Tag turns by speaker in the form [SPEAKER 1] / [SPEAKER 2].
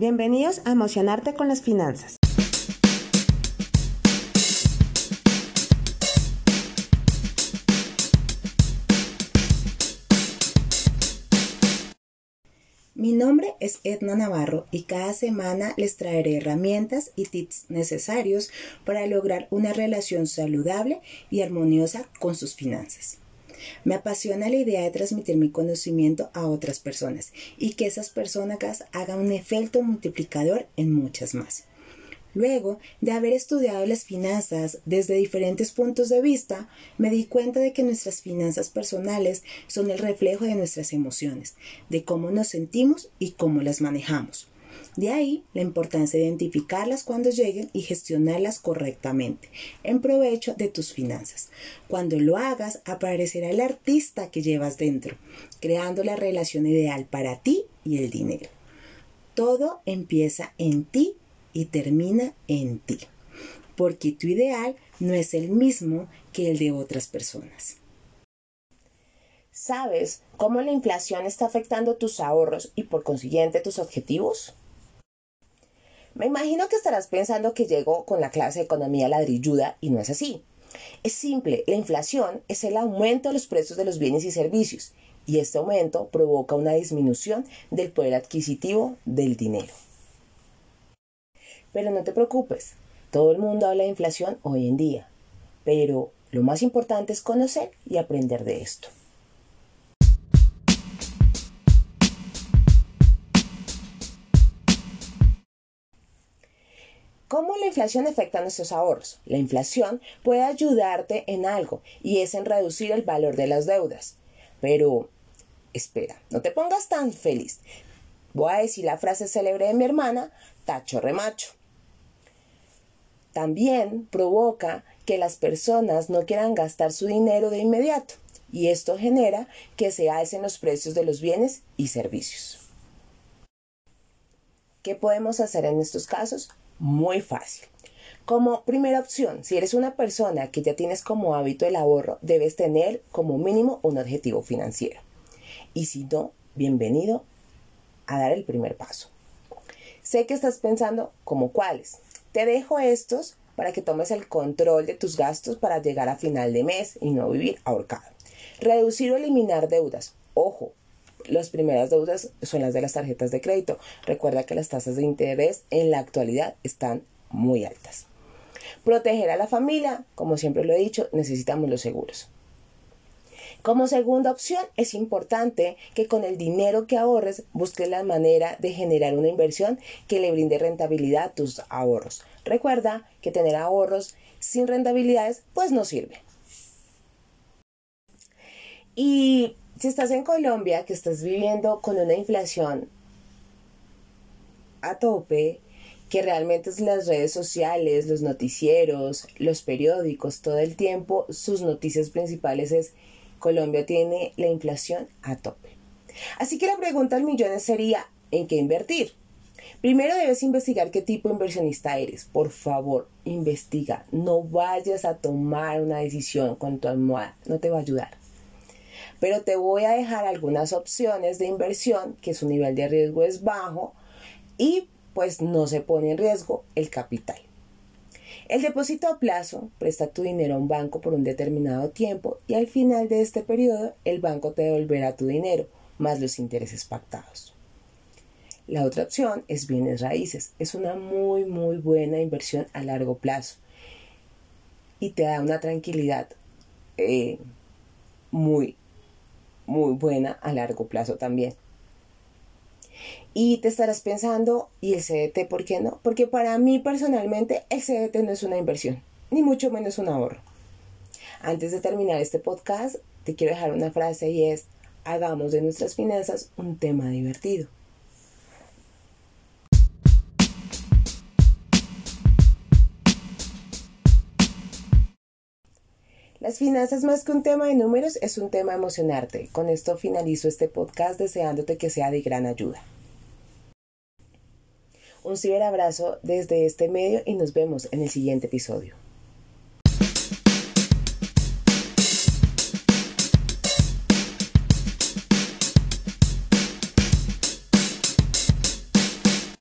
[SPEAKER 1] Bienvenidos a Emocionarte con las Finanzas. Mi nombre es Edna Navarro y cada semana les traeré herramientas y tips necesarios para lograr una relación saludable y armoniosa con sus finanzas. Me apasiona la idea de transmitir mi conocimiento a otras personas y que esas personas hagan un efecto multiplicador en muchas más. Luego de haber estudiado las finanzas desde diferentes puntos de vista, me di cuenta de que nuestras finanzas personales son el reflejo de nuestras emociones, de cómo nos sentimos y cómo las manejamos. De ahí la importancia de identificarlas cuando lleguen y gestionarlas correctamente, en provecho de tus finanzas. Cuando lo hagas, aparecerá el artista que llevas dentro, creando la relación ideal para ti y el dinero. Todo empieza en ti y termina en ti, porque tu ideal no es el mismo que el de otras personas. ¿Sabes cómo la inflación está afectando tus ahorros y por consiguiente tus objetivos? Me imagino que estarás pensando que llegó con la clase de economía ladrilluda y no es así. Es simple, la inflación es el aumento de los precios de los bienes y servicios y este aumento provoca una disminución del poder adquisitivo del dinero. Pero no te preocupes, todo el mundo habla de inflación hoy en día, pero lo más importante es conocer y aprender de esto. ¿Cómo la inflación afecta a nuestros ahorros? La inflación puede ayudarte en algo y es en reducir el valor de las deudas. Pero, espera, no te pongas tan feliz. Voy a decir la frase célebre de mi hermana, tacho remacho también provoca que las personas no quieran gastar su dinero de inmediato y esto genera que se alcen los precios de los bienes y servicios. ¿Qué podemos hacer en estos casos? Muy fácil. Como primera opción, si eres una persona que ya tienes como hábito el ahorro, debes tener como mínimo un objetivo financiero. Y si no, bienvenido a dar el primer paso. Sé que estás pensando como cuáles. Te dejo estos para que tomes el control de tus gastos para llegar a final de mes y no vivir ahorcado. Reducir o eliminar deudas. Ojo, las primeras deudas son las de las tarjetas de crédito. Recuerda que las tasas de interés en la actualidad están muy altas. Proteger a la familia, como siempre lo he dicho, necesitamos los seguros. Como segunda opción, es importante que con el dinero que ahorres busques la manera de generar una inversión que le brinde rentabilidad a tus ahorros. Recuerda que tener ahorros sin rentabilidades pues no sirve. Y si estás en Colombia, que estás viviendo con una inflación a tope, que realmente es las redes sociales, los noticieros, los periódicos, todo el tiempo, sus noticias principales es Colombia tiene la inflación a tope. Así que la pregunta al millón sería, ¿en qué invertir? Primero debes investigar qué tipo de inversionista eres. Por favor, investiga. No vayas a tomar una decisión con tu almohada. No te va a ayudar. Pero te voy a dejar algunas opciones de inversión que su nivel de riesgo es bajo y pues no se pone en riesgo el capital. El depósito a plazo presta tu dinero a un banco por un determinado tiempo y al final de este periodo el banco te devolverá tu dinero más los intereses pactados. La otra opción es bienes raíces. Es una muy muy buena inversión a largo plazo y te da una tranquilidad eh, muy muy buena a largo plazo también. Y te estarás pensando, ¿y el CDT por qué no? Porque para mí personalmente el CDT no es una inversión, ni mucho menos un ahorro. Antes de terminar este podcast, te quiero dejar una frase y es, hagamos de nuestras finanzas un tema divertido. Las finanzas más que un tema de números es un tema emocionarte. Con esto finalizo este podcast deseándote que sea de gran ayuda. Un ciberabrazo desde este medio y nos vemos en el siguiente episodio.